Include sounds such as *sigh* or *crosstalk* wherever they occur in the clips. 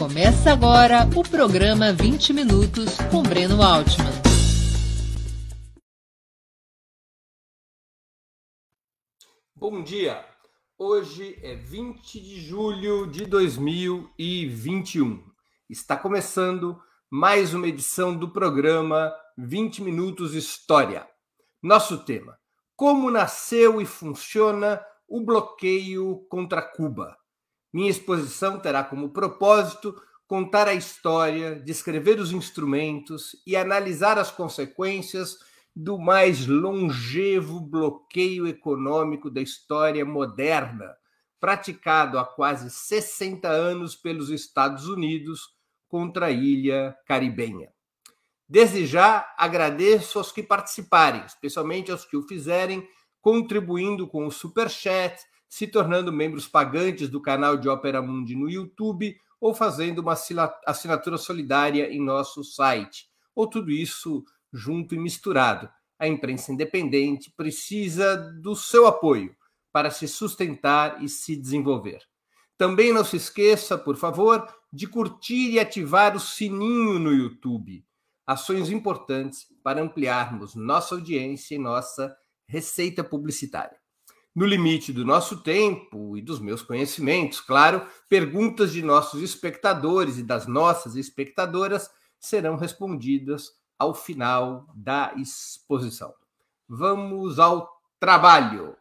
Começa agora o programa 20 Minutos com Breno Altman. Bom dia! Hoje é 20 de julho de 2021. Está começando mais uma edição do programa 20 Minutos História. Nosso tema: Como nasceu e funciona o bloqueio contra Cuba. Minha exposição terá como propósito contar a história, descrever os instrumentos e analisar as consequências do mais longevo bloqueio econômico da história moderna, praticado há quase 60 anos pelos Estados Unidos contra a ilha caribenha. Desde já agradeço aos que participarem, especialmente aos que o fizerem contribuindo com o Super Chat, se tornando membros pagantes do canal de Ópera Mundi no YouTube ou fazendo uma assinatura solidária em nosso site, ou tudo isso junto e misturado. A imprensa independente precisa do seu apoio para se sustentar e se desenvolver. Também não se esqueça, por favor, de curtir e ativar o sininho no YouTube. Ações importantes para ampliarmos nossa audiência e nossa receita publicitária. No limite do nosso tempo e dos meus conhecimentos, claro, perguntas de nossos espectadores e das nossas espectadoras serão respondidas ao final da exposição. Vamos ao trabalho.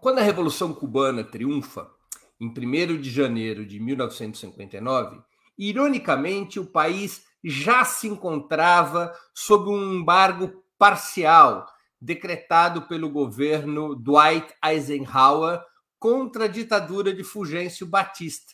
Quando a Revolução Cubana triunfa, em 1 de janeiro de 1959, ironicamente, o país já se encontrava sob um embargo parcial decretado pelo governo Dwight Eisenhower contra a ditadura de Fulgêncio Batista.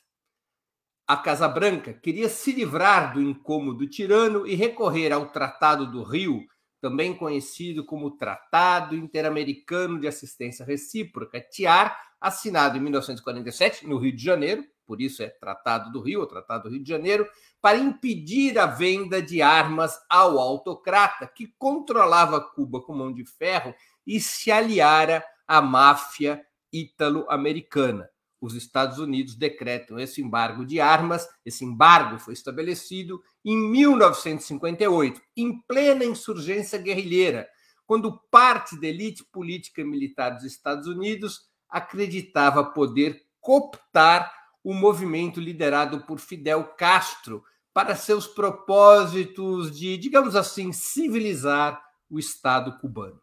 A Casa Branca queria se livrar do incômodo tirano e recorrer ao Tratado do Rio, também conhecido como Tratado Interamericano de Assistência Recíproca, TIAR, assinado em 1947 no Rio de Janeiro, por isso é Tratado do Rio, ou Tratado do Rio de Janeiro, para impedir a venda de armas ao autocrata que controlava Cuba com mão de ferro e se aliara à máfia ítalo-americana. Os Estados Unidos decretam esse embargo de armas. Esse embargo foi estabelecido em 1958, em plena insurgência guerrilheira, quando parte da elite política e militar dos Estados Unidos acreditava poder cooptar o movimento liderado por Fidel Castro para seus propósitos de, digamos assim, civilizar o Estado cubano.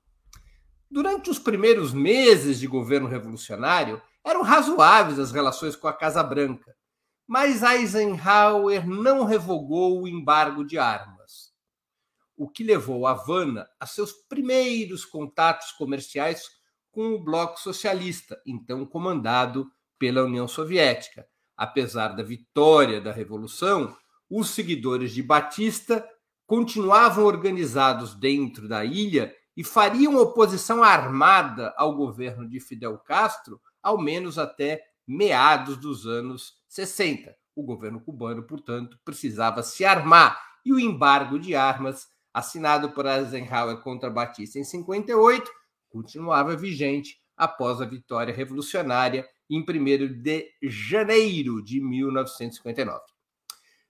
Durante os primeiros meses de governo revolucionário, eram razoáveis as relações com a Casa Branca, mas Eisenhower não revogou o embargo de armas, o que levou Havana a seus primeiros contatos comerciais com o Bloco Socialista, então comandado pela União Soviética. Apesar da vitória da Revolução, os seguidores de Batista continuavam organizados dentro da ilha e fariam oposição armada ao governo de Fidel Castro, ao menos até meados dos anos 60. O governo cubano, portanto, precisava se armar e o embargo de armas assinado por Eisenhower contra Batista em 58 continuava vigente após a vitória revolucionária em 1 de janeiro de 1959.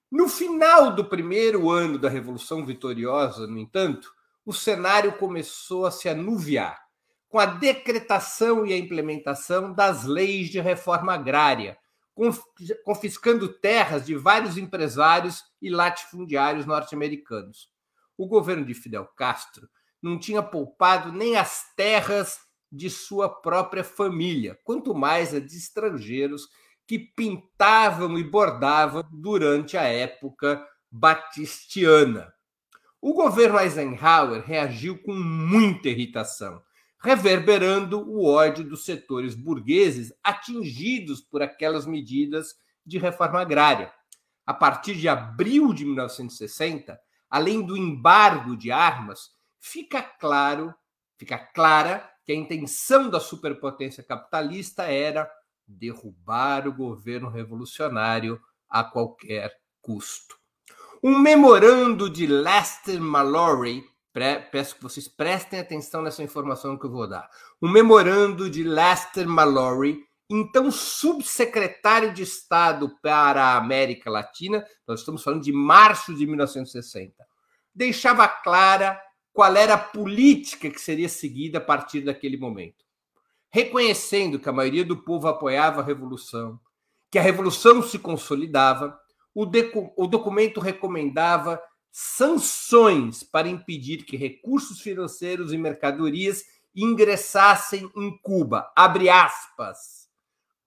No final do primeiro ano da Revolução Vitoriosa, no entanto, o cenário começou a se anuviar com a decretação e a implementação das leis de reforma agrária, confiscando terras de vários empresários e latifundiários norte-americanos. O governo de Fidel Castro não tinha poupado nem as terras de sua própria família, quanto mais a de estrangeiros que pintavam e bordavam durante a época batistiana. O governo Eisenhower reagiu com muita irritação, reverberando o ódio dos setores burgueses atingidos por aquelas medidas de reforma agrária. A partir de abril de 1960, além do embargo de armas, fica claro, fica clara que a intenção da superpotência capitalista era derrubar o governo revolucionário a qualquer custo. Um memorando de Lester Mallory, peço que vocês prestem atenção nessa informação que eu vou dar. Um memorando de Lester Mallory, então subsecretário de Estado para a América Latina, nós estamos falando de março de 1960, deixava clara qual era a política que seria seguida a partir daquele momento. Reconhecendo que a maioria do povo apoiava a revolução, que a revolução se consolidava, o, o documento recomendava sanções para impedir que recursos financeiros e mercadorias ingressassem em Cuba, abre aspas,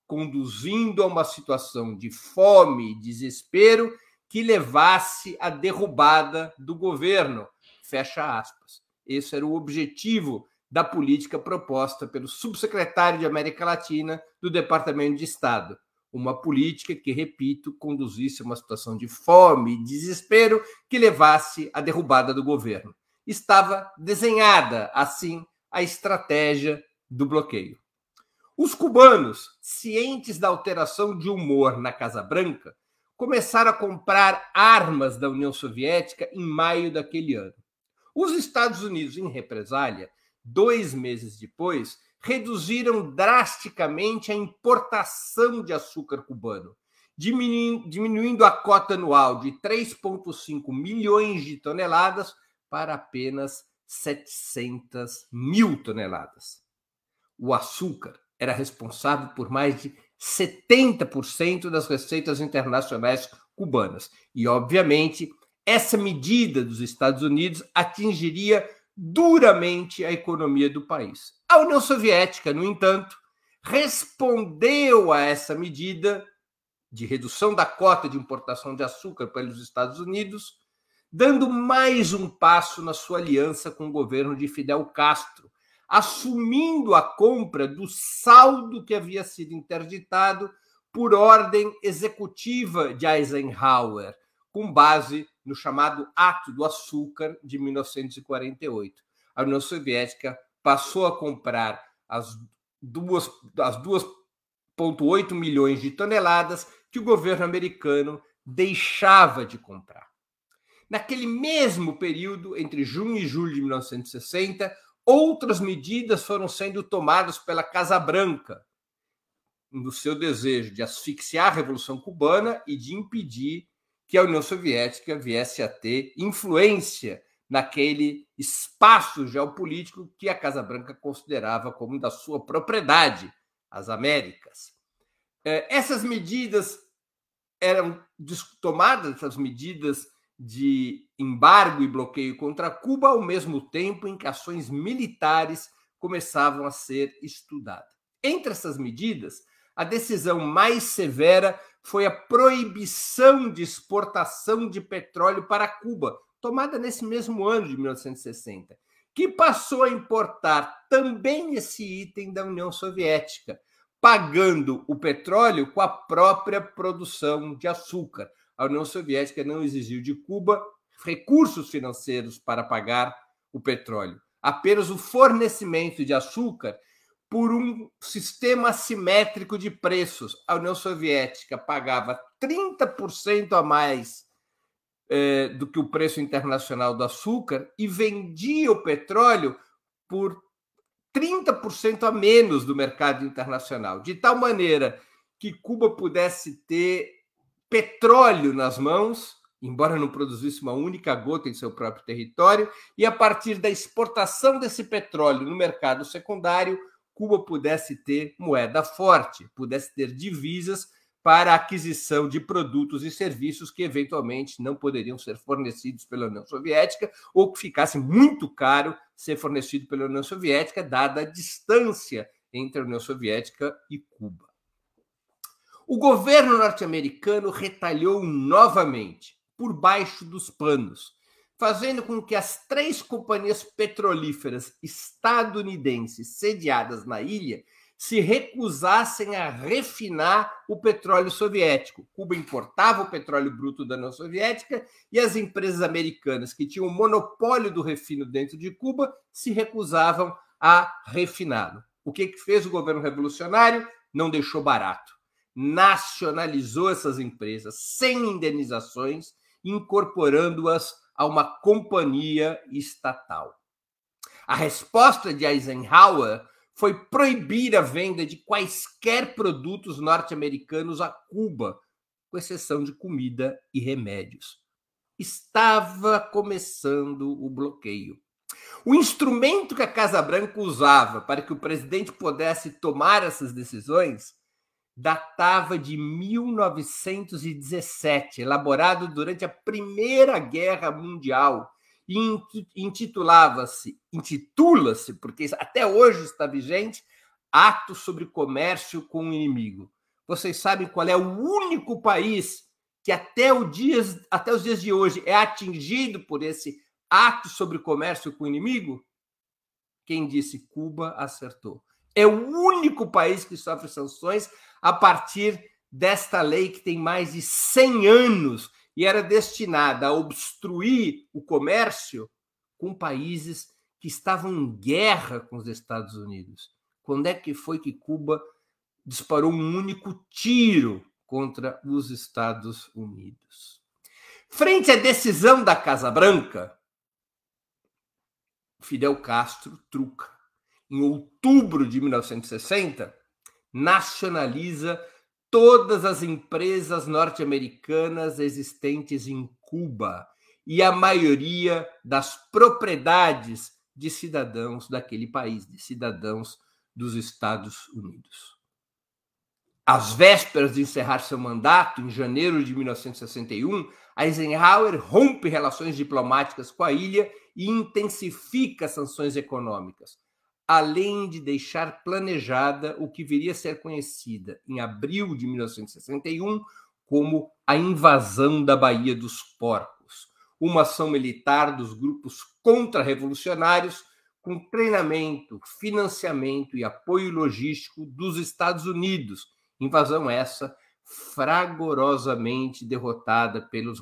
conduzindo a uma situação de fome e desespero que levasse à derrubada do governo, fecha aspas. Esse era o objetivo da política proposta pelo subsecretário de América Latina do Departamento de Estado, uma política que, repito, conduzisse a uma situação de fome e desespero que levasse à derrubada do governo. Estava desenhada, assim, a estratégia do bloqueio. Os cubanos, cientes da alteração de humor na Casa Branca, começaram a comprar armas da União Soviética em maio daquele ano. Os Estados Unidos, em represália, dois meses depois, reduziram drasticamente a importação de açúcar cubano, diminuindo a cota anual de 3,5 milhões de toneladas para apenas 700 mil toneladas. O açúcar era responsável por mais de 70% das receitas internacionais cubanas. E, obviamente, essa medida dos Estados Unidos atingiria duramente a economia do país. A União Soviética, no entanto, respondeu a essa medida de redução da cota de importação de açúcar pelos Estados Unidos, dando mais um passo na sua aliança com o governo de Fidel Castro, assumindo a compra do saldo que havia sido interditado por ordem executiva de Eisenhower, com base no chamado Ato do Açúcar de 1948. A União Soviética passou a comprar as duas as 2,8 milhões de toneladas que o governo americano deixava de comprar. Naquele mesmo período, entre junho e julho de 1960, outras medidas foram sendo tomadas pela Casa Branca, no seu desejo de asfixiar a Revolução Cubana e de impedir que a União Soviética viesse a ter influência naquele espaço geopolítico que a Casa Branca considerava como da sua propriedade, as Américas. É, essas medidas eram tomadas, essas medidas de embargo e bloqueio contra Cuba, ao mesmo tempo em que ações militares começavam a ser estudadas. Entre essas medidas, a decisão mais severa foi a proibição de exportação de petróleo para Cuba, tomada nesse mesmo ano de 1960, que passou a importar também esse item da União Soviética, pagando o petróleo com a própria produção de açúcar. A União Soviética não exigiu de Cuba recursos financeiros para pagar o petróleo, apenas o fornecimento de açúcar por um sistema assimétrico de preços. A União Soviética pagava 30% a mais eh, do que o preço internacional do açúcar e vendia o petróleo por 30% a menos do mercado internacional, de tal maneira que Cuba pudesse ter petróleo nas mãos, embora não produzisse uma única gota em seu próprio território, e a partir da exportação desse petróleo no mercado secundário, Cuba pudesse ter moeda forte, pudesse ter divisas para aquisição de produtos e serviços que eventualmente não poderiam ser fornecidos pela União Soviética ou que ficasse muito caro ser fornecido pela União Soviética, dada a distância entre a União Soviética e Cuba. O governo norte-americano retalhou novamente, por baixo dos panos, fazendo com que as três companhias petrolíferas estadunidenses sediadas na ilha se recusassem a refinar o petróleo soviético. Cuba importava o petróleo bruto da União Soviética e as empresas americanas que tinham o monopólio do refino dentro de Cuba se recusavam a refiná-lo. O que, que fez o governo revolucionário? Não deixou barato. Nacionalizou essas empresas sem indenizações, incorporando-as a uma companhia estatal. A resposta de Eisenhower foi proibir a venda de quaisquer produtos norte-americanos a Cuba, com exceção de comida e remédios. Estava começando o bloqueio. O instrumento que a Casa Branca usava para que o presidente pudesse tomar essas decisões datava de 1917, elaborado durante a Primeira Guerra Mundial e intitulava-se, intitula-se, porque até hoje está vigente, Ato sobre Comércio com o Inimigo. Vocês sabem qual é o único país que até, o dias, até os dias de hoje é atingido por esse ato sobre comércio com o inimigo? Quem disse Cuba acertou. É o único país que sofre sanções a partir desta lei que tem mais de 100 anos e era destinada a obstruir o comércio com países que estavam em guerra com os Estados Unidos. Quando é que foi que Cuba disparou um único tiro contra os Estados Unidos? Frente à decisão da Casa Branca, Fidel Castro truca. Em outubro de 1960, nacionaliza todas as empresas norte-americanas existentes em Cuba e a maioria das propriedades de cidadãos daquele país, de cidadãos dos Estados Unidos. Às vésperas de encerrar seu mandato, em janeiro de 1961, Eisenhower rompe relações diplomáticas com a ilha e intensifica sanções econômicas, além de deixar planejada o que viria a ser conhecida em abril de 1961 como a invasão da Baía dos Porcos, uma ação militar dos grupos contra-revolucionários com treinamento, financiamento e apoio logístico dos Estados Unidos. Invasão essa fragorosamente derrotada pelos,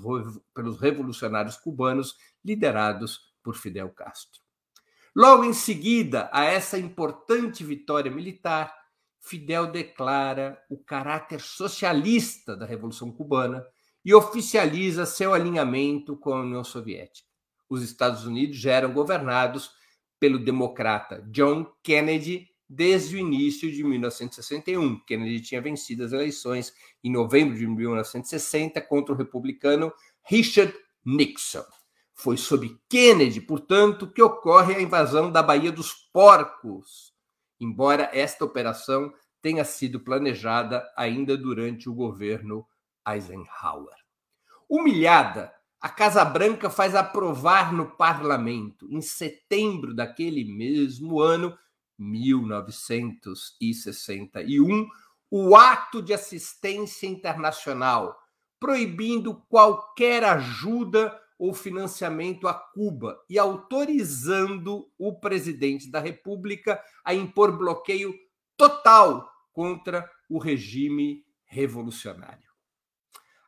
pelos revolucionários cubanos liderados por Fidel Castro. Logo em seguida a essa importante vitória militar, Fidel declara o caráter socialista da Revolução Cubana e oficializa seu alinhamento com a União Soviética. Os Estados Unidos já eram governados pelo democrata John Kennedy desde o início de 1961. Kennedy tinha vencido as eleições em novembro de 1960 contra o republicano Richard Nixon. Foi sob Kennedy, portanto, que ocorre a invasão da Baía dos Porcos, embora esta operação tenha sido planejada ainda durante o governo Eisenhower. Humilhada, a Casa Branca faz aprovar no parlamento, em setembro daquele mesmo ano, 1961, o ato de assistência internacional, proibindo qualquer ajuda ou financiamento a Cuba e autorizando o presidente da República a impor bloqueio total contra o regime revolucionário.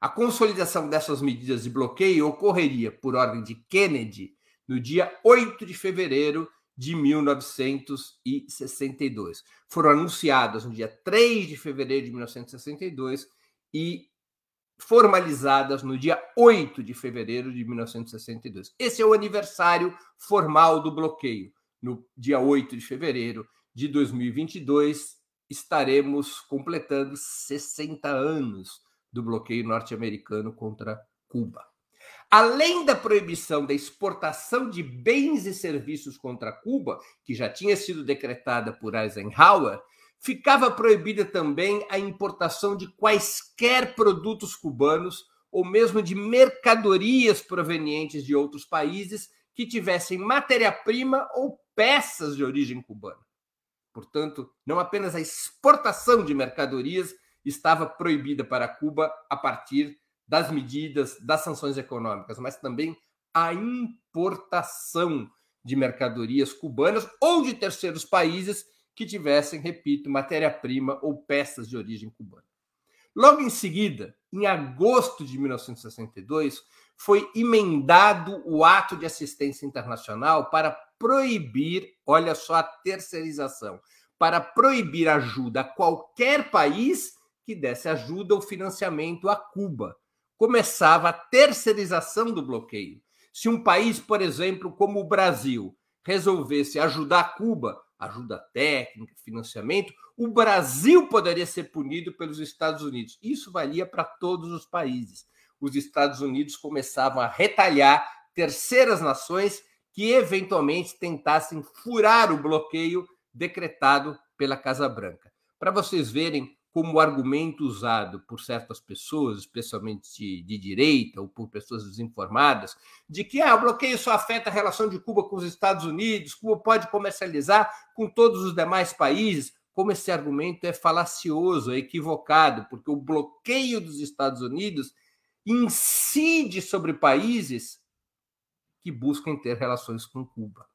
A consolidação dessas medidas de bloqueio ocorreria, por ordem de Kennedy, no dia 8 de fevereiro de 1962. Foram anunciadas no dia 3 de fevereiro de 1962 e formalizadas no dia 8 de fevereiro de 1962. Esse é o aniversário formal do bloqueio. No dia 8 de fevereiro de 2022, estaremos completando 60 anos do bloqueio norte-americano contra Cuba. Além da proibição da exportação de bens e serviços contra Cuba, que já tinha sido decretada por Eisenhower, ficava proibida também a importação de quaisquer produtos cubanos ou mesmo de mercadorias provenientes de outros países que tivessem matéria-prima ou peças de origem cubana. Portanto, não apenas a exportação de mercadorias estava proibida para Cuba a partir das medidas das sanções econômicas, mas também a importação de mercadorias cubanas ou de terceiros países que tivessem, repito, matéria-prima ou peças de origem cubana. Logo em seguida, em agosto de 1962, foi emendado o ato de assistência internacional para proibir, olha só a terceirização, para proibir ajuda a qualquer país que desse ajuda ou financiamento a Cuba. Começava a terceirização do bloqueio. Se um país, por exemplo, como o Brasil, resolvesse ajudar Cuba, ajuda técnica, financiamento, o Brasil poderia ser punido pelos Estados Unidos. Isso valia para todos os países. Os Estados Unidos começavam a retalhar terceiras nações que eventualmente tentassem furar o bloqueio decretado pela Casa Branca. Para vocês verem como argumento usado por certas pessoas, especialmente de, de, direita ou por pessoas desinformadas, de que ah, o bloqueio só afeta a relação de Cuba com os Estados Unidos, Cuba pode comercializar com todos os demais países, como esse argumento é falacioso, é equivocado, porque o bloqueio dos Estados Unidos incide sobre países que buscam ter relações com Cuba.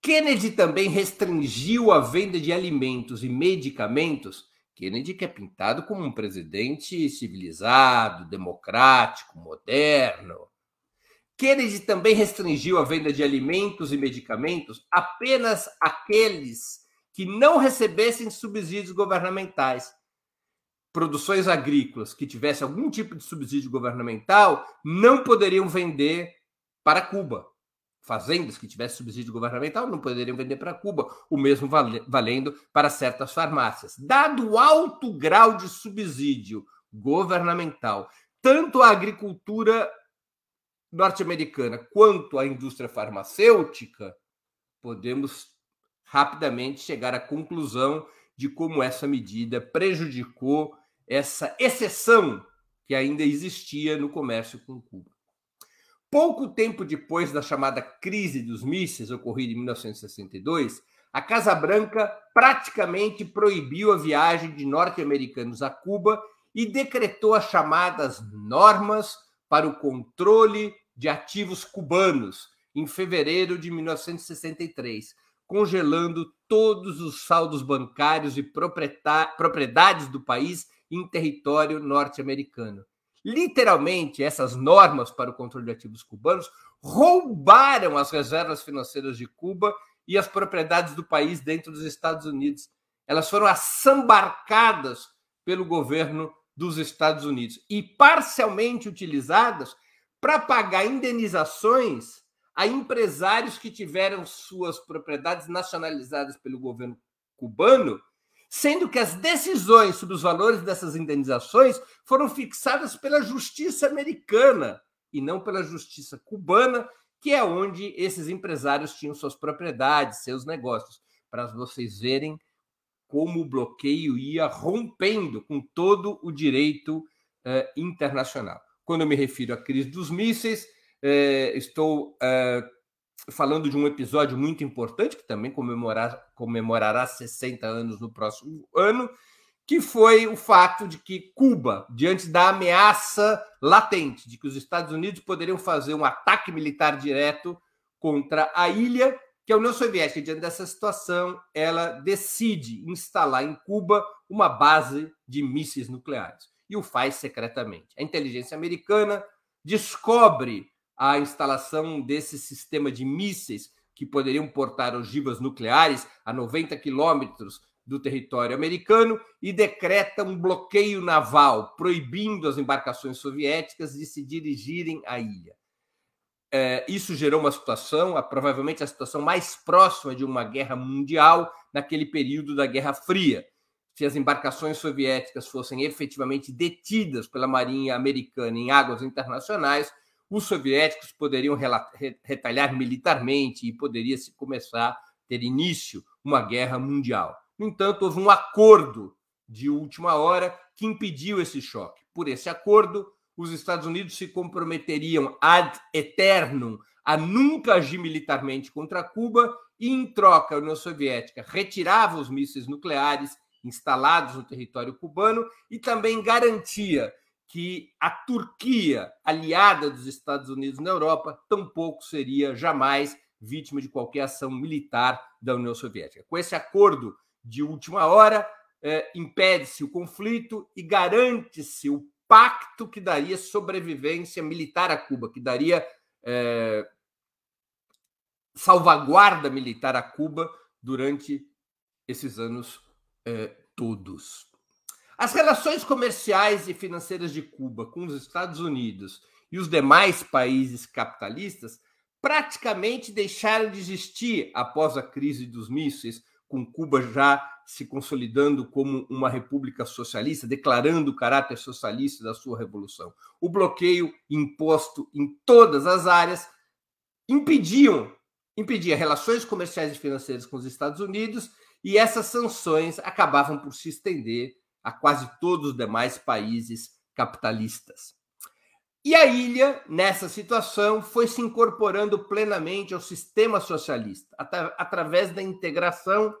Kennedy também restringiu a venda de alimentos e medicamentos Kennedy que é pintado como um presidente civilizado, democrático, moderno. Kennedy também restringiu a venda de alimentos e medicamentos apenas àqueles que não recebessem subsídios governamentais. Produções agrícolas que tivessem algum tipo de subsídio governamental não poderiam vender para Cuba fazendas que tivessem subsídio governamental não poderiam vender para Cuba, o mesmo valendo para certas farmácias. Dado o alto grau de subsídio governamental, tanto a agricultura norte-americana quanto a indústria farmacêutica, podemos rapidamente chegar à conclusão de como essa medida prejudicou essa exceção que ainda existia no comércio com Cuba. Pouco tempo depois da chamada crise dos mísseis, ocorrida em 1962, a Casa Branca praticamente proibiu a viagem de norte-americanos a Cuba e decretou as chamadas normas para o controle de ativos cubanos em fevereiro de 1963, congelando todos os saldos bancários e propriedades do país em território norte-americano. Literalmente, essas normas para o controle de ativos cubanos roubaram as reservas financeiras de Cuba e as propriedades do país dentro dos Estados Unidos. Elas foram assambarcadas pelo governo dos Estados Unidos e parcialmente utilizadas para pagar indenizações a empresários que tiveram suas propriedades nacionalizadas pelo governo cubano sendo que as decisões sobre os valores dessas indenizações foram fixadas pela justiça americana e não pela justiça cubana, que é onde esses empresários tinham suas propriedades, seus negócios, para vocês verem como o bloqueio ia rompendo com todo o direito eh, internacional. Quando eu me refiro à crise dos mísseis, eh, estou eh, falando de um episódio muito importante, que também comemorar, comemorará 60 anos no próximo ano, que foi o fato de que Cuba, diante da ameaça latente de que os Estados Unidos poderiam fazer um ataque militar direto contra a ilha, que a União Soviética, diante dessa situação, ela decide instalar em Cuba uma base de mísseis nucleares e o faz secretamente. A inteligência americana descobre a instalação desse sistema de mísseis que poderiam portar ogivas nucleares a 90 quilômetros do território americano e decreta um bloqueio naval, proibindo as embarcações soviéticas de se dirigirem à ilha. É, isso gerou uma situação, provavelmente a situação mais próxima de uma guerra mundial naquele período da Guerra Fria. Se as embarcações soviéticas fossem efetivamente detidas pela Marinha Americana em águas internacionais, os soviéticos poderiam retalhar militarmente e poderia se começar a ter início uma guerra mundial. No entanto, houve um acordo de última hora que impediu esse choque. Por esse acordo, os Estados Unidos se comprometeriam ad eternum a nunca agir militarmente contra Cuba e, em troca, a União Soviética retirava os mísseis nucleares instalados no território cubano e também garantia que a Turquia, aliada dos Estados Unidos na Europa, tampouco seria jamais vítima de qualquer ação militar da União Soviética. Com esse acordo de última hora, eh, impede-se o conflito e garante-se o pacto que daria sobrevivência militar a Cuba, que daria eh, salvaguarda militar a Cuba durante esses anos eh, todos. As relações comerciais e financeiras de Cuba com os Estados Unidos e os demais países capitalistas praticamente deixaram de existir após a crise dos mísseis, com Cuba já se consolidando como uma república socialista, declarando o caráter socialista da sua revolução. O bloqueio imposto em todas as áreas impediam impedia relações comerciais e financeiras com os Estados Unidos e essas sanções acabavam por se estender a quase todos os demais países capitalistas. E a ilha, nessa situação, foi se incorporando plenamente ao sistema socialista, através da integração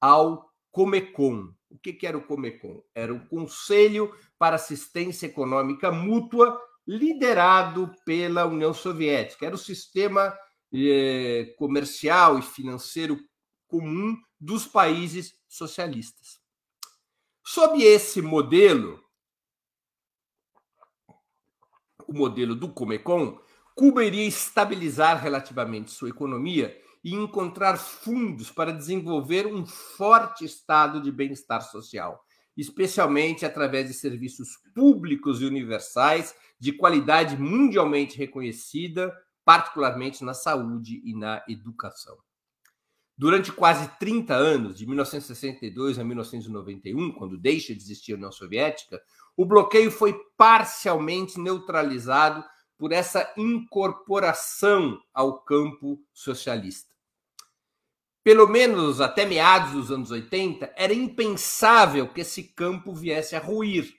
ao Comecon. O que, era o Comecon? Era o Conselho para Assistência Econômica Mútua, liderado pela União Soviética. Era o sistema eh, comercial e financeiro comum dos países socialistas. Sob esse modelo, o modelo do Comecon, Cuba iria estabilizar relativamente sua economia e encontrar fundos para desenvolver um forte estado de bem-estar social, especialmente através de serviços públicos e universais de qualidade mundialmente reconhecida, particularmente na saúde e na educação. Durante quase 30 anos, de 1962 a 1991, quando deixa de existir a União Soviética, o bloqueio foi parcialmente neutralizado por essa incorporação ao campo socialista. Pelo menos até meados dos anos 80, era impensável que esse campo viesse a ruir.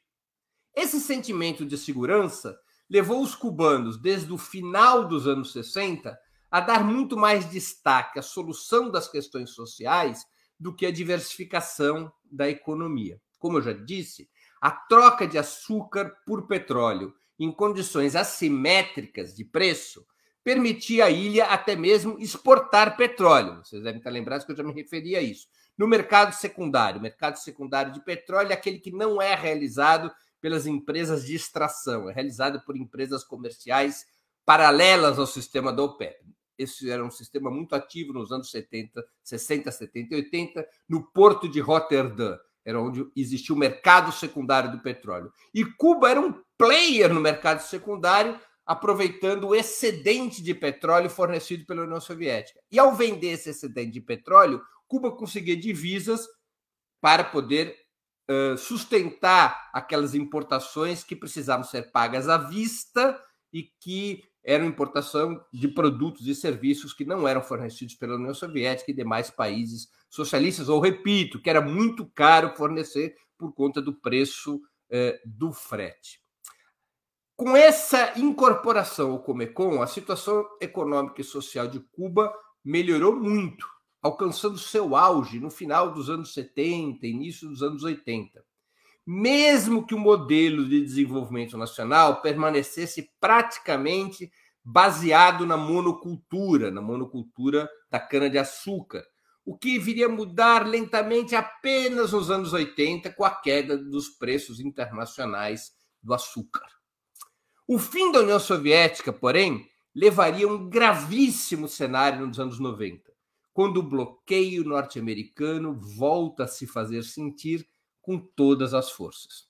Esse sentimento de segurança levou os cubanos, desde o final dos anos 60, a dar muito mais destaque à solução das questões sociais do que à diversificação da economia. Como eu já disse, a troca de açúcar por petróleo em condições assimétricas de preço permitia à ilha até mesmo exportar petróleo. Vocês devem estar lembrados que eu já me referi a isso. No mercado secundário, o mercado secundário de petróleo é aquele que não é realizado pelas empresas de extração, é realizado por empresas comerciais paralelas ao sistema da OPEP. Esse era um sistema muito ativo nos anos 70, 60, 70 e 80, no porto de Rotterdam, era onde existia o mercado secundário do petróleo. E Cuba era um player no mercado secundário, aproveitando o excedente de petróleo fornecido pela União Soviética. E ao vender esse excedente de petróleo, Cuba conseguia divisas para poder sustentar aquelas importações que precisavam ser pagas à vista e que eram importação de produtos e serviços que não eram fornecidos pela União Soviética e demais países socialistas, ou repito, que era muito caro fornecer por conta do preço eh, do frete. Com essa incorporação ao Comecon, a situação econômica e social de Cuba melhorou muito, alcançando seu auge no final dos anos 70, início dos anos 80 mesmo que o modelo de desenvolvimento nacional permanecesse praticamente baseado na monocultura, na monocultura da cana-de-açúcar, o que viria a mudar lentamente apenas nos anos 80 com a queda dos preços internacionais do açúcar. O fim da União Soviética, porém, levaria a um gravíssimo cenário nos anos 90, quando o bloqueio norte-americano volta a se fazer sentir com todas as forças.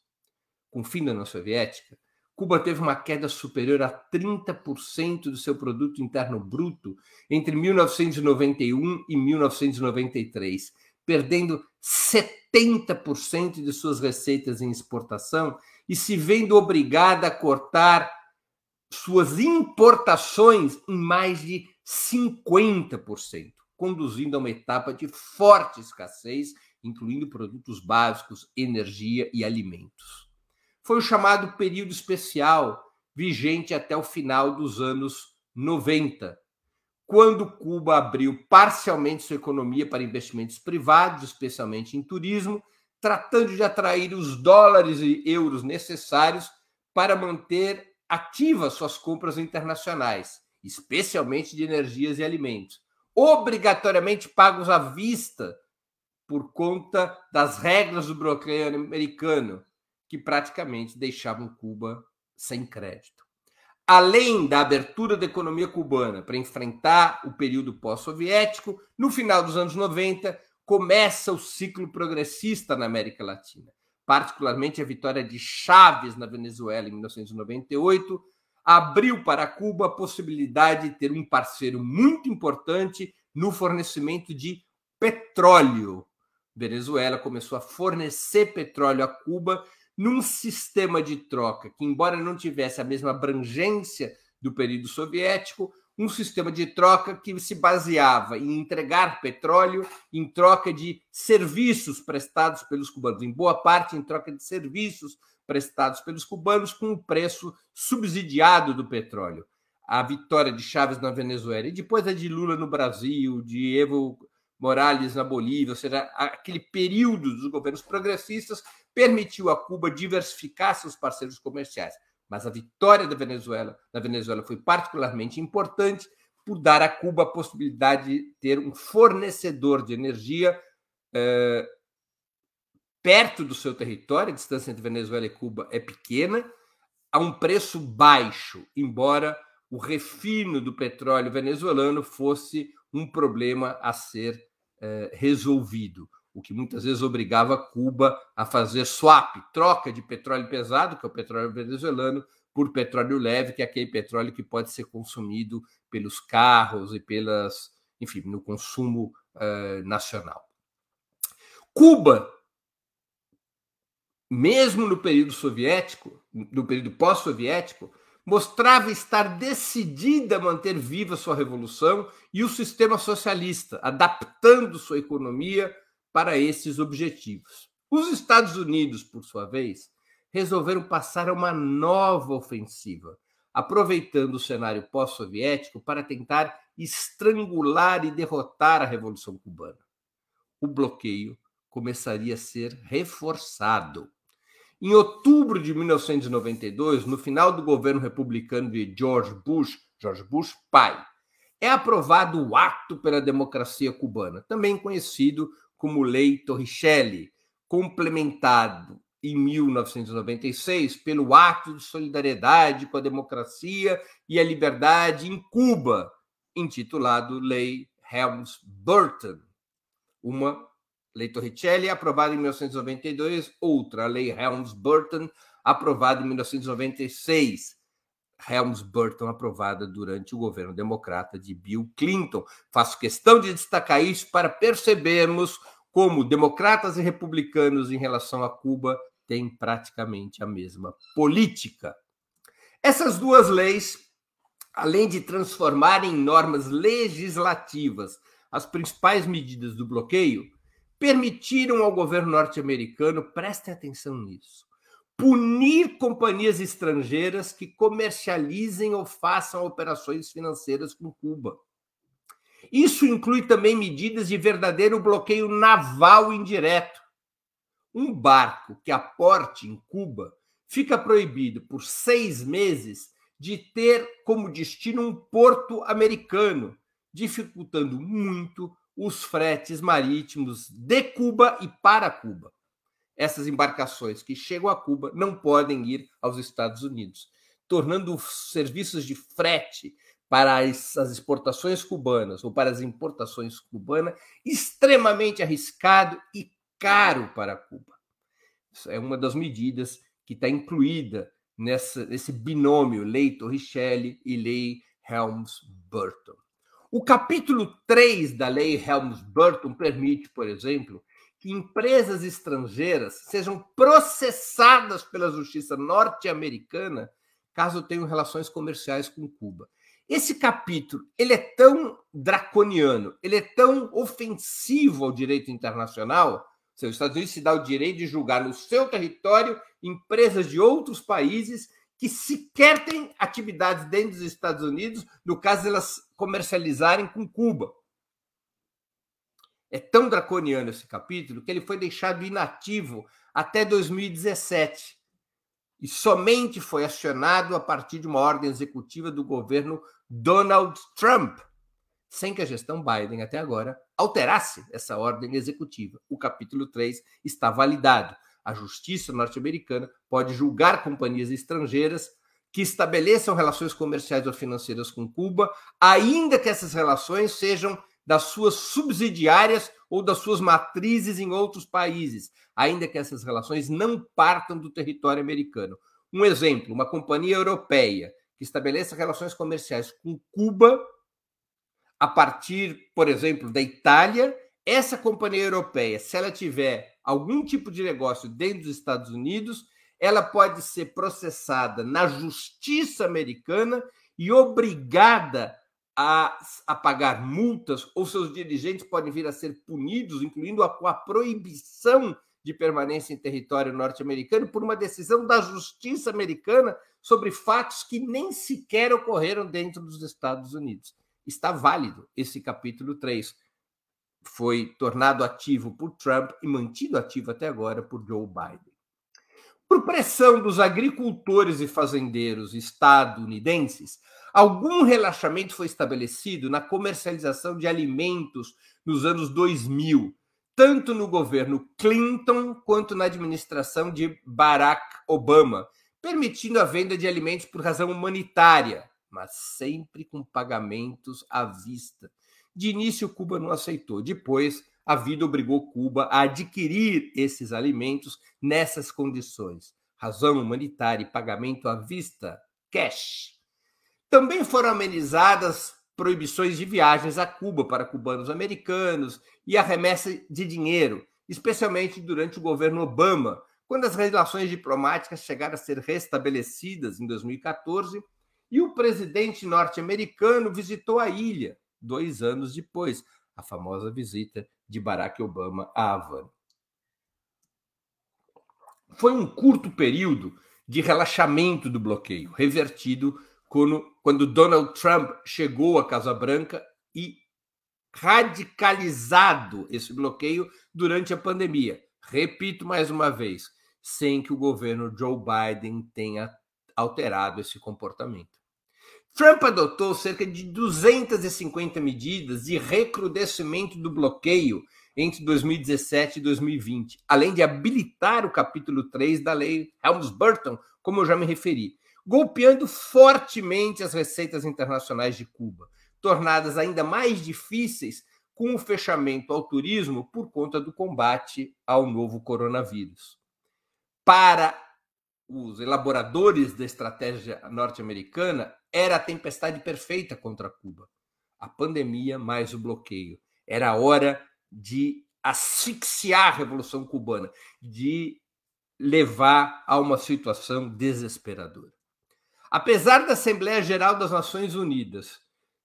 Com o fim da União Soviética, Cuba teve uma queda superior a 30% do seu produto interno bruto entre 1991 e 1993, perdendo 70% de suas receitas em exportação e se vendo obrigada a cortar suas importações em mais de 50%, conduzindo a uma etapa de forte escassez incluindo produtos básicos, energia e alimentos. Foi o chamado período especial, vigente até o final dos anos 90, quando Cuba abriu parcialmente sua economia para investimentos privados, especialmente em turismo, tratando de atrair os dólares e euros necessários para manter ativas suas compras internacionais, especialmente de energias e alimentos, obrigatoriamente pagos à vista por conta das regras do bloqueio americano, que praticamente deixavam Cuba sem crédito. Além da abertura da economia cubana para enfrentar o período pós-soviético, no final dos anos 90 começa o ciclo progressista na América Latina, particularmente a vitória de Chávez na Venezuela em 1998, abriu para Cuba a possibilidade de ter um parceiro muito importante no fornecimento de petróleo. Venezuela começou a fornecer petróleo a Cuba num sistema de troca que, embora não tivesse a mesma abrangência do período soviético, um sistema de troca que se baseava em entregar petróleo em troca de serviços prestados pelos cubanos, em boa parte em troca de serviços prestados pelos cubanos com o preço subsidiado do petróleo. A vitória de Chávez na Venezuela e depois a de Lula no Brasil, de Evo Morales na Bolívia, ou seja, aquele período dos governos progressistas permitiu a Cuba diversificar seus parceiros comerciais. Mas a vitória da Venezuela na Venezuela foi particularmente importante por dar a Cuba a possibilidade de ter um fornecedor de energia eh, perto do seu território, a distância entre Venezuela e Cuba é pequena, a um preço baixo, embora o refino do petróleo venezuelano fosse um problema a ser eh, resolvido, o que muitas vezes obrigava Cuba a fazer swap, troca de petróleo pesado, que é o petróleo venezuelano, por petróleo leve, que é aquele petróleo que pode ser consumido pelos carros e pelas, enfim, no consumo uh, nacional. Cuba mesmo no período soviético, no período pós-soviético, mostrava estar decidida a manter viva sua revolução e o sistema socialista, adaptando sua economia para esses objetivos. Os Estados Unidos, por sua vez, resolveram passar a uma nova ofensiva, aproveitando o cenário pós-soviético para tentar estrangular e derrotar a Revolução Cubana. O bloqueio começaria a ser reforçado. Em outubro de 1992, no final do governo republicano de George Bush, George Bush pai, é aprovado o Ato pela Democracia Cubana, também conhecido como Lei Torricelli, complementado em 1996 pelo Ato de Solidariedade com a Democracia e a Liberdade em Cuba, intitulado Lei Helms-Burton, uma Lei Torricelli, aprovada em 1992, outra, a Lei Helms-Burton, aprovada em 1996. Helms-Burton aprovada durante o governo democrata de Bill Clinton. Faço questão de destacar isso para percebermos como democratas e republicanos em relação a Cuba têm praticamente a mesma política. Essas duas leis, além de transformarem em normas legislativas as principais medidas do bloqueio, permitiram ao governo norte-americano, preste atenção nisso, punir companhias estrangeiras que comercializem ou façam operações financeiras com Cuba. Isso inclui também medidas de verdadeiro bloqueio naval indireto. Um barco que aporte em Cuba fica proibido por seis meses de ter como destino um porto americano, dificultando muito os fretes marítimos de Cuba e para Cuba. Essas embarcações que chegam a Cuba não podem ir aos Estados Unidos, tornando os serviços de frete para as, exportações cubanas ou para as importações cubanas extremamente arriscado e caro para Cuba. Isso é uma das medidas que está incluída nessa, nesse binômio Lei Torricelli e Lei Helms-Burton. O capítulo 3 da lei Helms-Burton permite, por exemplo, que empresas estrangeiras sejam processadas pela justiça norte-americana caso tenham relações comerciais com Cuba. Esse capítulo, ele é tão draconiano, ele é tão ofensivo ao direito internacional, os Estados Unidos se dá o direito de julgar no seu território empresas de outros países que sequer têm atividades dentro dos Estados Unidos, no caso elas comercializarem com Cuba. É tão draconiano esse capítulo que ele foi deixado inativo até 2017 e somente foi acionado a partir de uma ordem executiva do governo Donald Trump, sem que a gestão Biden até agora alterasse essa ordem executiva. O capítulo 3 está validado a justiça norte-americana pode julgar companhias estrangeiras que estabeleçam relações comerciais ou financeiras com Cuba, ainda que essas relações sejam das suas subsidiárias ou das suas matrizes em outros países, ainda que essas relações não partam do território americano. Um exemplo: uma companhia europeia que estabeleça relações comerciais com Cuba a partir, por exemplo, da Itália, essa companhia europeia, se ela tiver algum tipo de negócio dentro dos Estados Unidos, ela pode ser processada na justiça americana e obrigada a, a pagar multas, ou seus dirigentes podem vir a ser punidos, incluindo a, a proibição de permanência em território norte-americano por uma decisão da justiça americana sobre fatos que nem sequer ocorreram dentro dos Estados Unidos. Está válido esse capítulo 3. Foi tornado ativo por Trump e mantido ativo até agora por Joe Biden. Por pressão dos agricultores e fazendeiros estadunidenses, algum relaxamento foi estabelecido na comercialização de alimentos nos anos 2000, tanto no governo Clinton quanto na administração de Barack Obama, permitindo a venda de alimentos por razão humanitária, mas sempre com pagamentos à vista. De início, Cuba não aceitou. Depois, a vida obrigou Cuba a adquirir esses alimentos nessas condições. Razão humanitária e pagamento à vista, cash. Também foram amenizadas proibições de viagens a Cuba para cubanos americanos e a remessa de dinheiro, especialmente durante o governo Obama, quando as relações diplomáticas chegaram a ser restabelecidas em 2014 e o presidente norte-americano visitou a ilha dois anos depois, a famosa visita de Barack Obama a Havana. Foi um curto período de relaxamento do bloqueio, revertido quando, quando Donald Trump chegou à Casa Branca e radicalizado esse bloqueio durante a pandemia. Repito mais uma vez, sem que o governo Joe Biden tenha alterado esse comportamento. Trump adotou cerca de 250 medidas de recrudescimento do bloqueio entre 2017 e 2020, além de habilitar o capítulo 3 da lei Helms-Burton, como eu já me referi, golpeando fortemente as receitas internacionais de Cuba, tornadas ainda mais difíceis com o fechamento ao turismo por conta do combate ao novo coronavírus. Para os elaboradores da estratégia norte-americana, era a tempestade perfeita contra Cuba. A pandemia mais o bloqueio. Era a hora de asfixiar a Revolução Cubana, de levar a uma situação desesperadora. Apesar da Assembleia Geral das Nações Unidas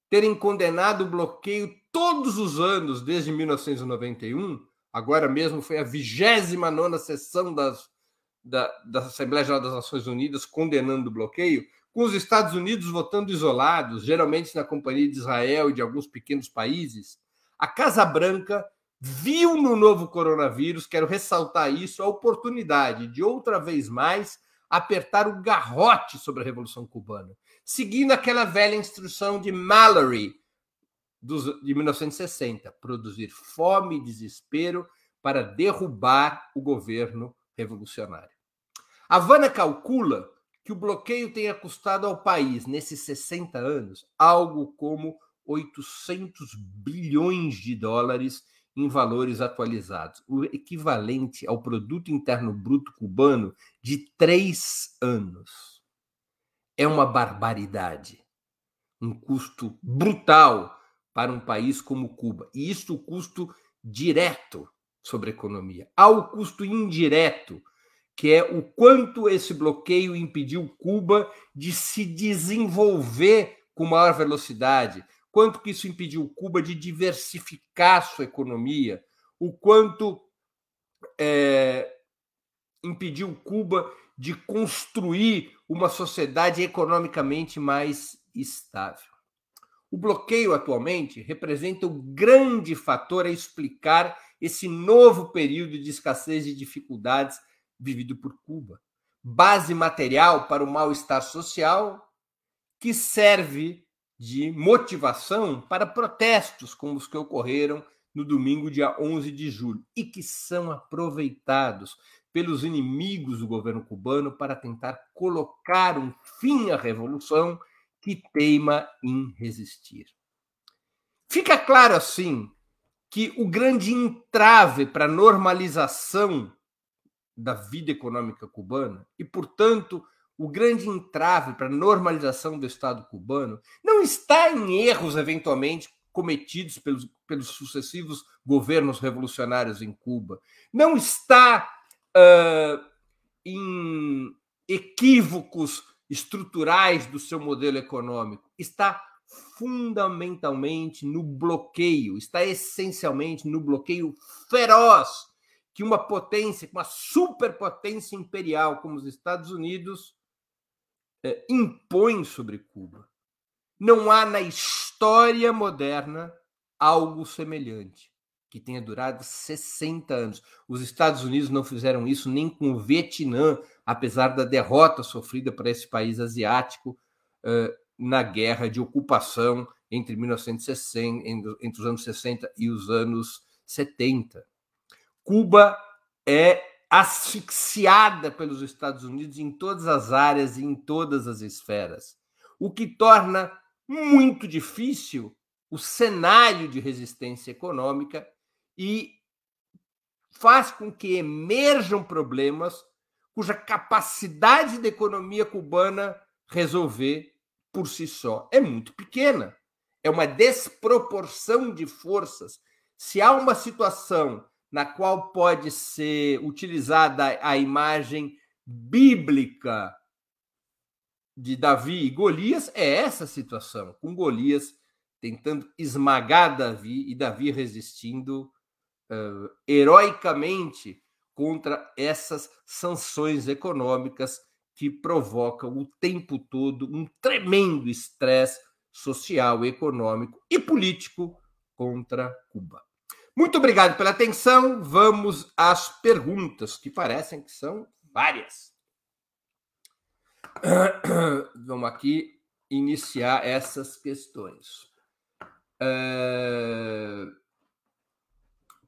terem condenado o bloqueio todos os anos desde 1991, agora mesmo foi a 29 sessão das, da, da Assembleia Geral das Nações Unidas condenando o bloqueio, com os Estados Unidos votando isolados, geralmente na companhia de Israel e de alguns pequenos países, a Casa Branca viu no novo coronavírus, quero ressaltar isso, a oportunidade de outra vez mais apertar o garrote sobre a Revolução Cubana, seguindo aquela velha instrução de Mallory de 1960, produzir fome e desespero para derrubar o governo revolucionário. Havana calcula que o bloqueio tenha custado ao país, nesses 60 anos, algo como 800 bilhões de dólares em valores atualizados, o equivalente ao produto interno bruto cubano de três anos. É uma barbaridade, um custo brutal para um país como Cuba. E isso o custo direto sobre a economia. Há o custo indireto que é o quanto esse bloqueio impediu Cuba de se desenvolver com maior velocidade, quanto que isso impediu Cuba de diversificar sua economia, o quanto é, impediu Cuba de construir uma sociedade economicamente mais estável. O bloqueio atualmente representa o grande fator a explicar esse novo período de escassez e dificuldades vivido por Cuba. Base material para o mal-estar social que serve de motivação para protestos como os que ocorreram no domingo, dia 11 de julho, e que são aproveitados pelos inimigos do governo cubano para tentar colocar um fim à revolução que teima em resistir. Fica claro, assim, que o grande entrave para a normalização da vida econômica cubana e, portanto, o grande entrave para a normalização do Estado cubano não está em erros eventualmente cometidos pelos, pelos sucessivos governos revolucionários em Cuba, não está uh, em equívocos estruturais do seu modelo econômico, está fundamentalmente no bloqueio, está essencialmente no bloqueio feroz que uma potência, uma superpotência imperial como os Estados Unidos é, impõe sobre Cuba. Não há na história moderna algo semelhante que tenha durado 60 anos. Os Estados Unidos não fizeram isso nem com o Vietnã, apesar da derrota sofrida por esse país asiático uh, na guerra de ocupação entre 1960, entre os anos 60 e os anos 70. Cuba é asfixiada pelos Estados Unidos em todas as áreas e em todas as esferas, o que torna muito difícil o cenário de resistência econômica e faz com que emerjam problemas cuja capacidade da economia cubana resolver por si só é muito pequena. É uma desproporção de forças. Se há uma situação na qual pode ser utilizada a imagem bíblica de Davi e Golias, é essa situação, com Golias tentando esmagar Davi e Davi resistindo uh, heroicamente contra essas sanções econômicas que provocam o tempo todo um tremendo estresse social, econômico e político contra Cuba. Muito obrigado pela atenção. Vamos às perguntas, que parecem que são várias. *clears throat* Vamos aqui iniciar essas questões. Uh...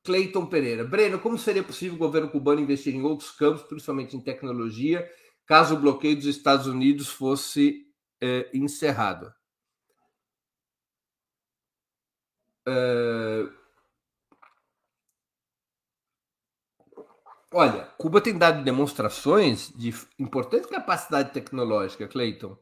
Cleiton Pereira. Breno, como seria possível o governo cubano investir em outros campos, principalmente em tecnologia, caso o bloqueio dos Estados Unidos fosse é, encerrado? Uh... Olha, Cuba tem dado demonstrações de importante capacidade tecnológica, Cleiton.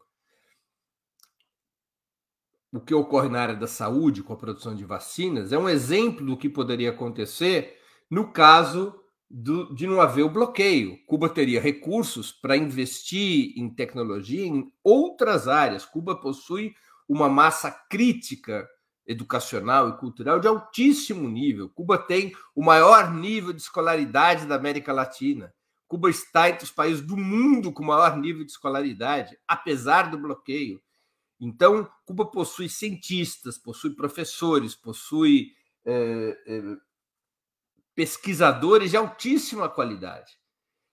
O que ocorre na área da saúde com a produção de vacinas é um exemplo do que poderia acontecer no caso do, de não haver o bloqueio. Cuba teria recursos para investir em tecnologia em outras áreas. Cuba possui uma massa crítica educacional e cultural de altíssimo nível. Cuba tem o maior nível de escolaridade da América Latina. Cuba está entre os países do mundo com maior nível de escolaridade, apesar do bloqueio. Então, Cuba possui cientistas, possui professores, possui é, é, pesquisadores de altíssima qualidade.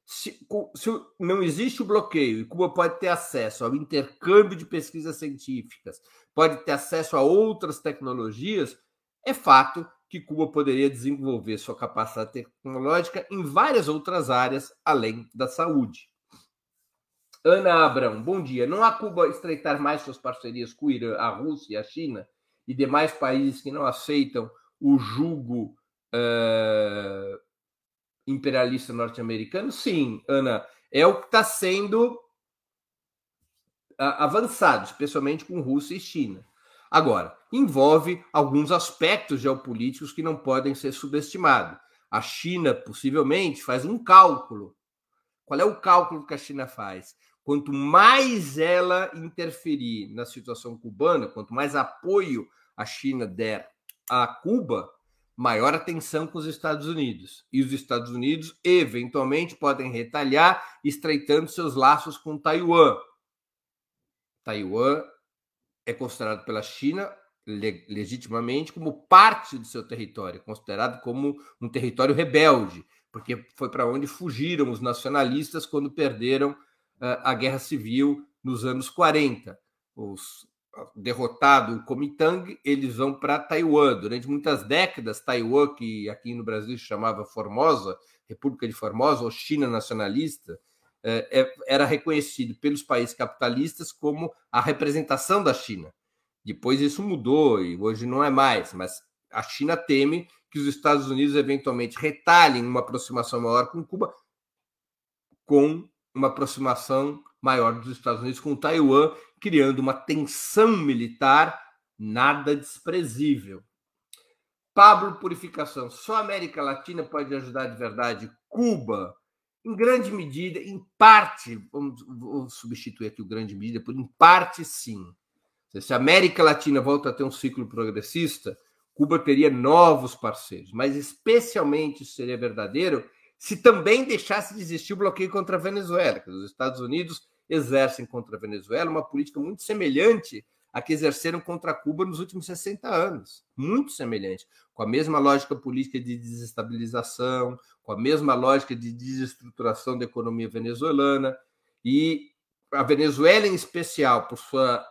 Se, se, não existe o bloqueio e Cuba pode ter acesso ao intercâmbio de pesquisas científicas, pode ter acesso a outras tecnologias, é fato que Cuba poderia desenvolver sua capacidade tecnológica em várias outras áreas além da saúde. Ana Abrão, bom dia. Não há Cuba estreitar mais suas parcerias com o Irã, a Rússia, a China e demais países que não aceitam o jugo uh, imperialista norte-americano? Sim, Ana, é o que está sendo avançado, especialmente com Rússia e China. Agora, envolve alguns aspectos geopolíticos que não podem ser subestimados. A China, possivelmente, faz um cálculo. Qual é o cálculo que a China faz? Quanto mais ela interferir na situação cubana, quanto mais apoio a China der a Cuba, maior a tensão com os Estados Unidos. E os Estados Unidos, eventualmente, podem retalhar, estreitando seus laços com Taiwan. Taiwan é considerado pela China legitimamente como parte do seu território, considerado como um território rebelde, porque foi para onde fugiram os nacionalistas quando perderam uh, a guerra civil nos anos 40. Os derrotado o Kuomintang, eles vão para Taiwan. Durante muitas décadas, Taiwan, que aqui no Brasil se chamava Formosa, República de Formosa ou China nacionalista, era reconhecido pelos países capitalistas como a representação da China. Depois isso mudou e hoje não é mais, mas a China teme que os Estados Unidos eventualmente retalhem uma aproximação maior com Cuba, com uma aproximação maior dos Estados Unidos com Taiwan, criando uma tensão militar nada desprezível. Pablo Purificação, só a América Latina pode ajudar de verdade Cuba, em grande medida, em parte, vamos, substituir aqui o grande medida por em parte sim. Se a América Latina volta a ter um ciclo progressista, Cuba teria novos parceiros, mas especialmente isso seria verdadeiro se também deixasse de existir o bloqueio contra a Venezuela, que os Estados Unidos exercem contra a Venezuela uma política muito semelhante à que exerceram contra Cuba nos últimos 60 anos. Muito semelhante. Com a mesma lógica política de desestabilização, com a mesma lógica de desestruturação da economia venezuelana. E a Venezuela, em especial, por, sua,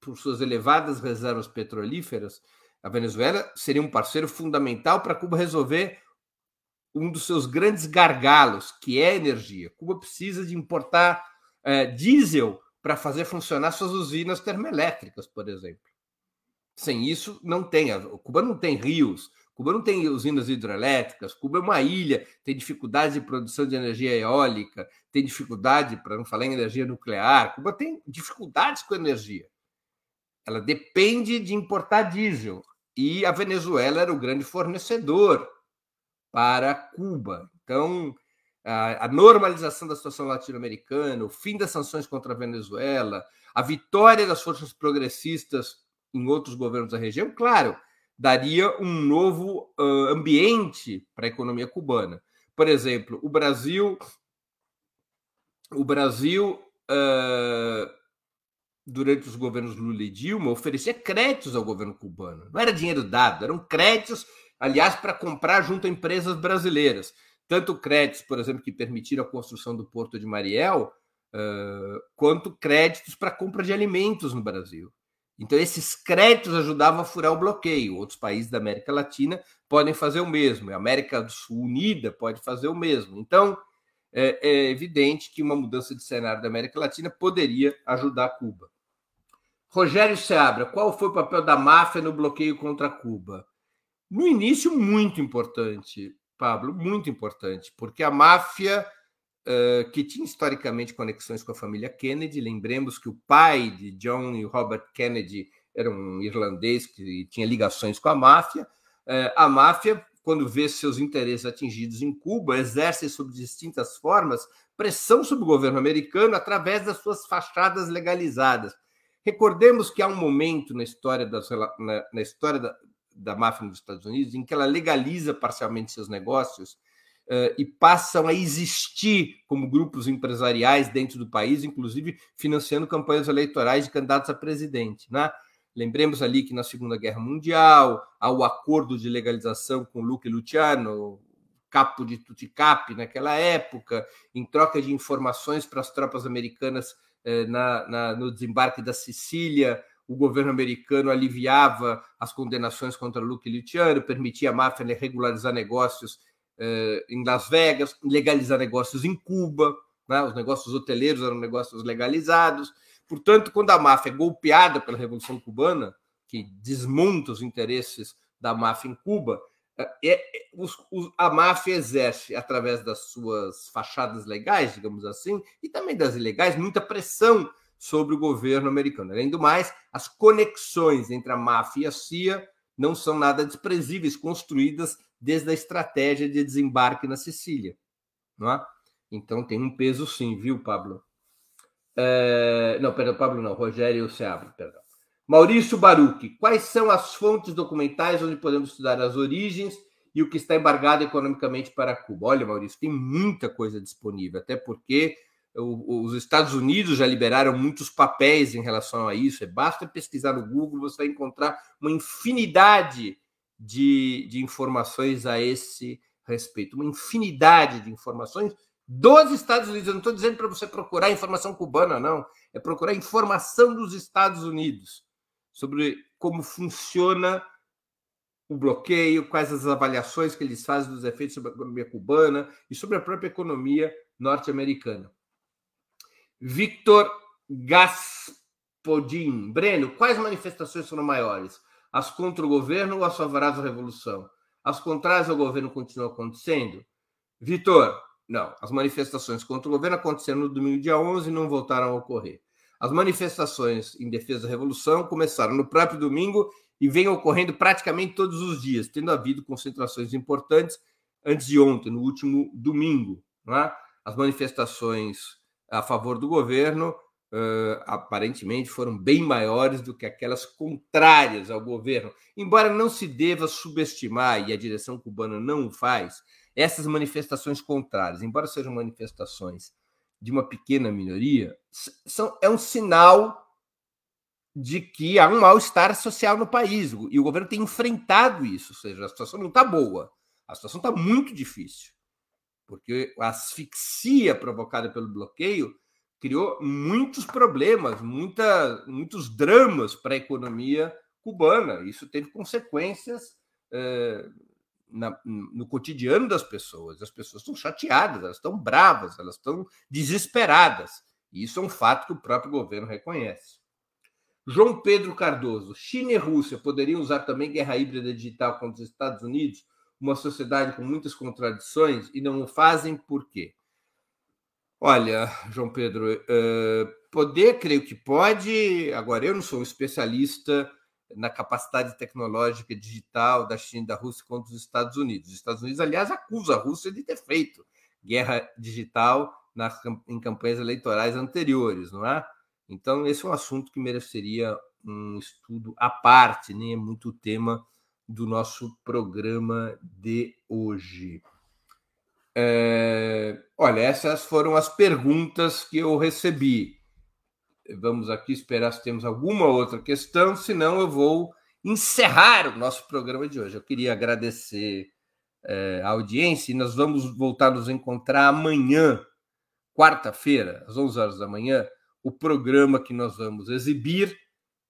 por suas elevadas reservas petrolíferas, a Venezuela seria um parceiro fundamental para Cuba resolver um dos seus grandes gargalos, que é a energia. Cuba precisa de importar é, diesel para fazer funcionar suas usinas termoelétricas, por exemplo. Sem isso, não tem. Cuba não tem rios, Cuba não tem usinas hidrelétricas, Cuba é uma ilha, tem dificuldade de produção de energia eólica, tem dificuldade, para não falar em energia nuclear, Cuba tem dificuldades com energia. Ela depende de importar diesel. E a Venezuela era o grande fornecedor para Cuba. Então, a, normalização da situação latino-americana, o fim das sanções contra a Venezuela, a vitória das forças progressistas em outros governos da região, claro, daria um novo uh, ambiente para a economia cubana. Por exemplo, o Brasil, o Brasil uh, durante os governos Lula e Dilma oferecia créditos ao governo cubano. Não era dinheiro dado, eram créditos, aliás, para comprar junto a empresas brasileiras tanto créditos, por exemplo, que permitiram a construção do Porto de Mariel, uh, quanto créditos para compra de alimentos no Brasil. Então, esses créditos ajudavam a furar o bloqueio. Outros países da América Latina podem fazer o mesmo, a América do Sul Unida pode fazer o mesmo. Então, é, é evidente que uma mudança de cenário da América Latina poderia ajudar Cuba. Rogério Seabra, qual foi o papel da máfia no bloqueio contra Cuba? No início, muito importante. Pablo, muito importante, porque a máfia, uh, que tinha historicamente conexões com a família Kennedy, lembremos que o pai de John e Robert Kennedy era um irlandês que tinha ligações com a máfia. Uh, a máfia, quando vê seus interesses atingidos em Cuba, exerce sob distintas formas pressão sobre o governo americano através das suas fachadas legalizadas. Recordemos que há um momento na história, das, na, na história da, da máfia nos Estados Unidos, em que ela legaliza parcialmente seus negócios uh, e passam a existir como grupos empresariais dentro do país, inclusive financiando campanhas eleitorais de candidatos a presidente. Né? Lembremos ali que na Segunda Guerra Mundial há o acordo de legalização com Luque Luciano, capo de Tuticap naquela época, em troca de informações para as tropas americanas eh, na, na, no desembarque da Sicília, o governo americano aliviava as condenações contra Luke Luciano, permitia a máfia regularizar negócios eh, em Las Vegas, legalizar negócios em Cuba, né? os negócios hoteleiros eram negócios legalizados. Portanto, quando a máfia é golpeada pela Revolução Cubana, que desmonta os interesses da máfia em Cuba, é, é, os, os, a máfia exerce, através das suas fachadas legais, digamos assim, e também das ilegais, muita pressão sobre o governo americano. Além do mais, as conexões entre a máfia e a CIA não são nada desprezíveis, construídas desde a estratégia de desembarque na Sicília. Não é? Então tem um peso sim, viu, Pablo? É... Não, perdão, Pablo não, Rogério Seabra, perdão. Maurício Baruch, quais são as fontes documentais onde podemos estudar as origens e o que está embargado economicamente para Cuba? Olha, Maurício, tem muita coisa disponível, até porque os Estados Unidos já liberaram muitos papéis em relação a isso. É basta pesquisar no Google, você vai encontrar uma infinidade de, de informações a esse respeito. Uma infinidade de informações dos Estados Unidos. Eu não estou dizendo para você procurar informação cubana, não. É procurar informação dos Estados Unidos sobre como funciona o bloqueio, quais as avaliações que eles fazem dos efeitos sobre a economia cubana e sobre a própria economia norte-americana. Victor Gaspodin. Breno, quais manifestações foram maiores? As contra o governo ou as favoráveis à revolução? As contrárias ao governo continuam acontecendo? Vitor, Não. As manifestações contra o governo aconteceram no domingo, dia 11, e não voltaram a ocorrer. As manifestações em defesa da revolução começaram no próprio domingo e vêm ocorrendo praticamente todos os dias, tendo havido concentrações importantes antes de ontem, no último domingo. É? As manifestações a favor do governo uh, aparentemente foram bem maiores do que aquelas contrárias ao governo, embora não se deva subestimar, e a direção cubana não o faz, essas manifestações contrárias, embora sejam manifestações de uma pequena minoria, são, é um sinal de que há um mal-estar social no país. E o governo tem enfrentado isso, ou seja, a situação não está boa, a situação está muito difícil, porque a asfixia provocada pelo bloqueio criou muitos problemas, muita, muitos dramas para a economia cubana. Isso teve consequências eh, na, no cotidiano das pessoas. As pessoas estão chateadas, elas estão bravas, elas estão desesperadas. E isso é um fato que o próprio governo reconhece. João Pedro Cardoso, China e Rússia poderiam usar também guerra híbrida digital contra os Estados Unidos, uma sociedade com muitas contradições, e não o fazem por quê? Olha, João Pedro, uh, poder, creio que pode. Agora, eu não sou um especialista na capacidade tecnológica digital da China e da Rússia contra os Estados Unidos. Os Estados Unidos, aliás, acusa a Rússia de ter feito guerra digital nas, em campanhas eleitorais anteriores, não é? Então, esse é um assunto que mereceria um estudo à parte, nem é muito tema do nosso programa de hoje. É, olha, essas foram as perguntas que eu recebi. Vamos aqui esperar se temos alguma outra questão, senão eu vou encerrar o nosso programa de hoje. Eu queria agradecer é, a audiência e nós vamos voltar a nos encontrar amanhã, quarta-feira, às 11 horas da manhã. O programa que nós vamos exibir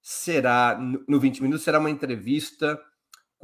será, no 20 minutos, será uma entrevista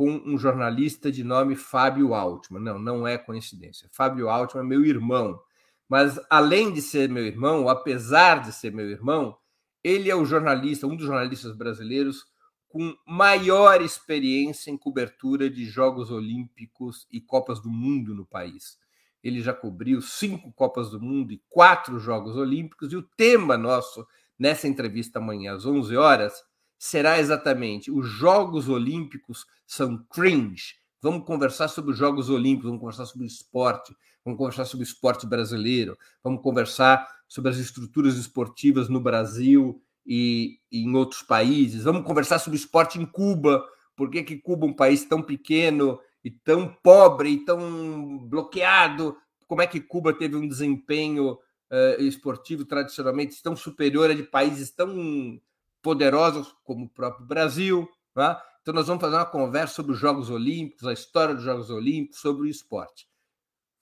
com um jornalista de nome Fábio Altman. Não, não é coincidência. Fábio Altman é meu irmão. Mas, além de ser meu irmão, apesar de ser meu irmão, ele é o jornalista, um dos jornalistas brasileiros com maior experiência em cobertura de Jogos Olímpicos e Copas do Mundo no país. Ele já cobriu cinco Copas do Mundo e quatro Jogos Olímpicos, e o tema nosso nessa entrevista amanhã às 11 horas será exatamente os Jogos Olímpicos são cringe. Vamos conversar sobre os Jogos Olímpicos, vamos conversar sobre esporte, vamos conversar sobre esporte brasileiro, vamos conversar sobre as estruturas esportivas no Brasil e, e em outros países, vamos conversar sobre esporte em Cuba, por que, que Cuba, um país tão pequeno e tão pobre e tão bloqueado, como é que Cuba teve um desempenho uh, esportivo tradicionalmente tão superior a de países tão poderosos como o próprio Brasil. Né? Então, nós vamos fazer uma conversa sobre os Jogos Olímpicos, a história dos Jogos Olímpicos, sobre o esporte.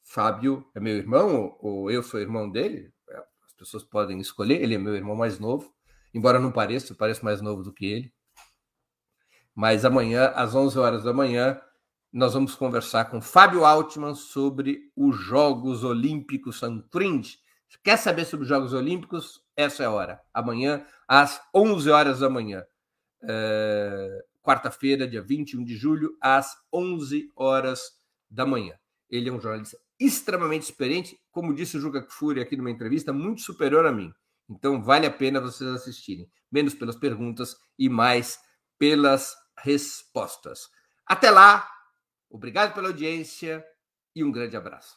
Fábio é meu irmão, ou eu sou irmão dele, é, as pessoas podem escolher, ele é meu irmão mais novo, embora não pareça, eu pareço mais novo do que ele. Mas amanhã, às 11 horas da manhã, nós vamos conversar com Fábio Altman sobre os Jogos Olímpicos Sanfringe. Quer saber sobre os Jogos Olímpicos? Essa é a hora. Amanhã, às 11 horas da manhã. É... Quarta-feira, dia 21 de julho, às 11 horas da manhã. Ele é um jornalista extremamente experiente, como disse o Juca Kfouri aqui numa entrevista, muito superior a mim. Então vale a pena vocês assistirem, menos pelas perguntas e mais pelas respostas. Até lá, obrigado pela audiência e um grande abraço.